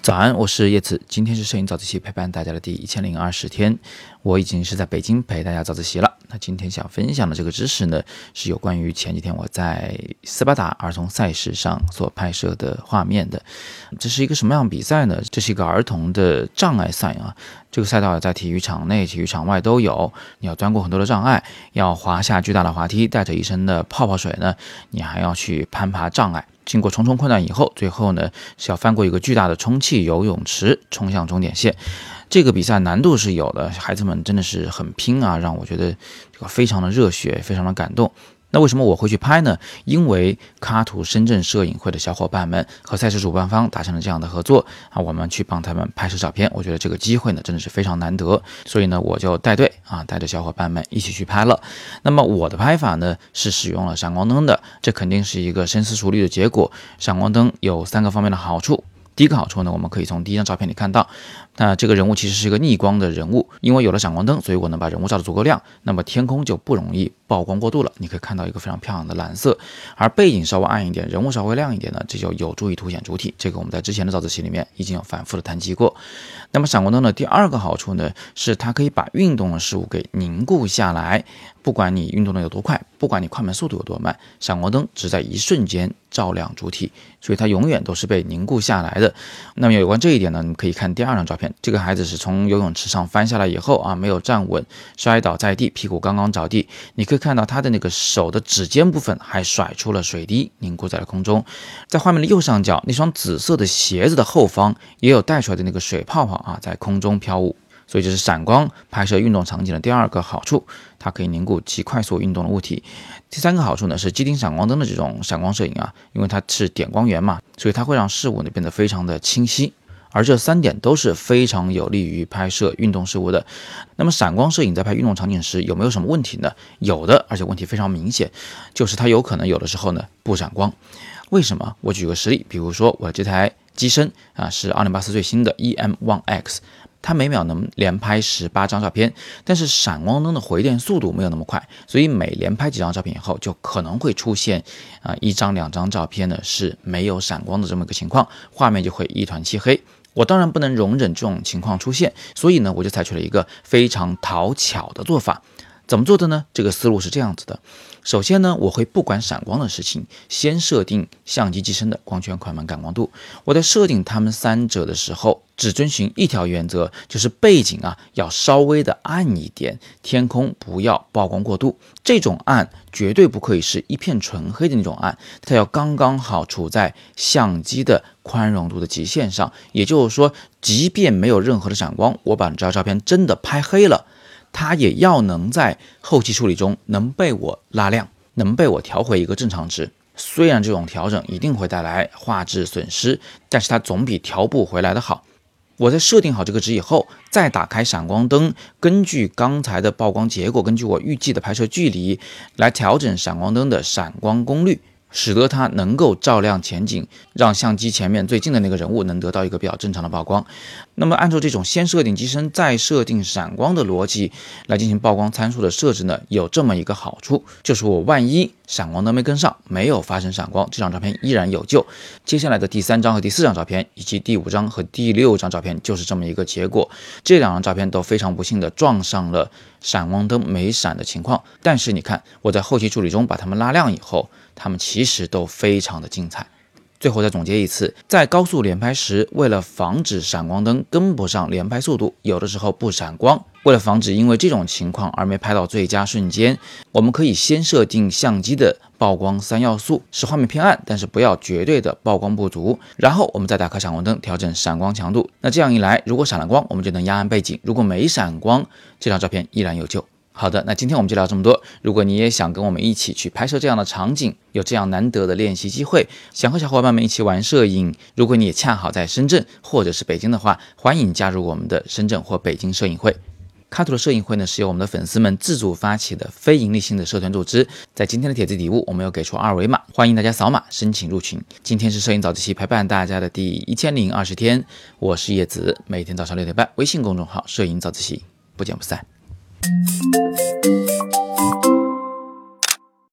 早安，我是叶子，今天是摄影早自习陪伴大家的第一千零二十天，我已经是在北京陪大家早自习了。那今天想分享的这个知识呢，是有关于前几天我在斯巴达儿童赛事上所拍摄的画面的。这是一个什么样的比赛呢？这是一个儿童的障碍赛啊。这个赛道在体育场内、体育场外都有，你要钻过很多的障碍，要滑下巨大的滑梯，带着一身的泡泡水呢，你还要去攀爬障碍。经过重重困难以后，最后呢是要翻过一个巨大的充气游泳池，冲向终点线。这个比赛难度是有的，孩子们真的是很拼啊，让我觉得这个非常的热血，非常的感动。那为什么我会去拍呢？因为卡图深圳摄影会的小伙伴们和赛事主办方达成了这样的合作啊，我们去帮他们拍摄照片。我觉得这个机会呢真的是非常难得，所以呢我就带队啊，带着小伙伴们一起去拍了。那么我的拍法呢是使用了闪光灯的，这肯定是一个深思熟虑的结果。闪光灯有三个方面的好处。第一个好处呢，我们可以从第一张照片里看到，那这个人物其实是一个逆光的人物，因为有了闪光灯，所以我能把人物照得足够亮，那么天空就不容易曝光过度了。你可以看到一个非常漂亮的蓝色，而背景稍微暗一点，人物稍微亮一点呢，这就有助于凸显主体。这个我们在之前的早自习里面已经有反复的谈及过。那么闪光灯的第二个好处呢，是它可以把运动的事物给凝固下来。不管你运动的有多快，不管你快门速度有多慢，闪光灯只在一瞬间照亮主体，所以它永远都是被凝固下来的。那么有关这一点呢，你可以看第二张照片，这个孩子是从游泳池上翻下来以后啊，没有站稳，摔倒在地，屁股刚刚着地。你可以看到他的那个手的指尖部分还甩出了水滴，凝固在了空中。在画面的右上角，那双紫色的鞋子的后方也有带出来的那个水泡泡啊，在空中飘舞。所以这是闪光拍摄运动场景的第二个好处，它可以凝固其快速运动的物体。第三个好处呢是机顶闪光灯的这种闪光摄影啊，因为它是点光源嘛，所以它会让事物呢变得非常的清晰。而这三点都是非常有利于拍摄运动事物的。那么闪光摄影在拍运动场景时有没有什么问题呢？有的，而且问题非常明显，就是它有可能有的时候呢不闪光。为什么？我举个实例，比如说我这台机身啊是奥林巴斯最新的 EM One X。它每秒能连拍十八张照片，但是闪光灯的回电速度没有那么快，所以每连拍几张照片以后，就可能会出现啊一张两张照片呢是没有闪光的这么一个情况，画面就会一团漆黑。我当然不能容忍这种情况出现，所以呢，我就采取了一个非常讨巧的做法。怎么做的呢？这个思路是这样子的。首先呢，我会不管闪光的事情，先设定相机机身的光圈、快门、感光度。我在设定它们三者的时候，只遵循一条原则，就是背景啊要稍微的暗一点，天空不要曝光过度。这种暗绝对不可以是一片纯黑的那种暗，它要刚刚好处在相机的宽容度的极限上。也就是说，即便没有任何的闪光，我把这张照片真的拍黑了。它也要能在后期处理中能被我拉亮，能被我调回一个正常值。虽然这种调整一定会带来画质损失，但是它总比调不回来的好。我在设定好这个值以后，再打开闪光灯，根据刚才的曝光结果，根据我预计的拍摄距离来调整闪光灯的闪光功率。使得它能够照亮前景，让相机前面最近的那个人物能得到一个比较正常的曝光。那么，按照这种先设定机身再设定闪光的逻辑来进行曝光参数的设置呢，有这么一个好处，就是我万一闪光灯没跟上，没有发生闪光，这张照片依然有救。接下来的第三张和第四张照片，以及第五张和第六张照片，就是这么一个结果。这两张照片都非常不幸的撞上了闪光灯没闪的情况，但是你看我在后期处理中把它们拉亮以后。它们其其实都非常的精彩。最后再总结一次，在高速连拍时，为了防止闪光灯跟不上连拍速度，有的时候不闪光。为了防止因为这种情况而没拍到最佳瞬间，我们可以先设定相机的曝光三要素，使画面偏暗，但是不要绝对的曝光不足。然后我们再打开闪光灯，调整闪光强度。那这样一来，如果闪了光，我们就能压暗背景；如果没闪光，这张照片依然有救。好的，那今天我们就聊这么多。如果你也想跟我们一起去拍摄这样的场景，有这样难得的练习机会，想和小伙伴们一起玩摄影，如果你也恰好在深圳或者是北京的话，欢迎加入我们的深圳或北京摄影会。卡图的摄影会呢，是由我们的粉丝们自主发起的非盈利性的社团组织。在今天的帖子底部，我们有给出二维码，欢迎大家扫码申请入群。今天是摄影早自习陪伴大家的第一千零二十天，我是叶子，每天早上六点半，微信公众号“摄影早自习”，不见不散。Thank you.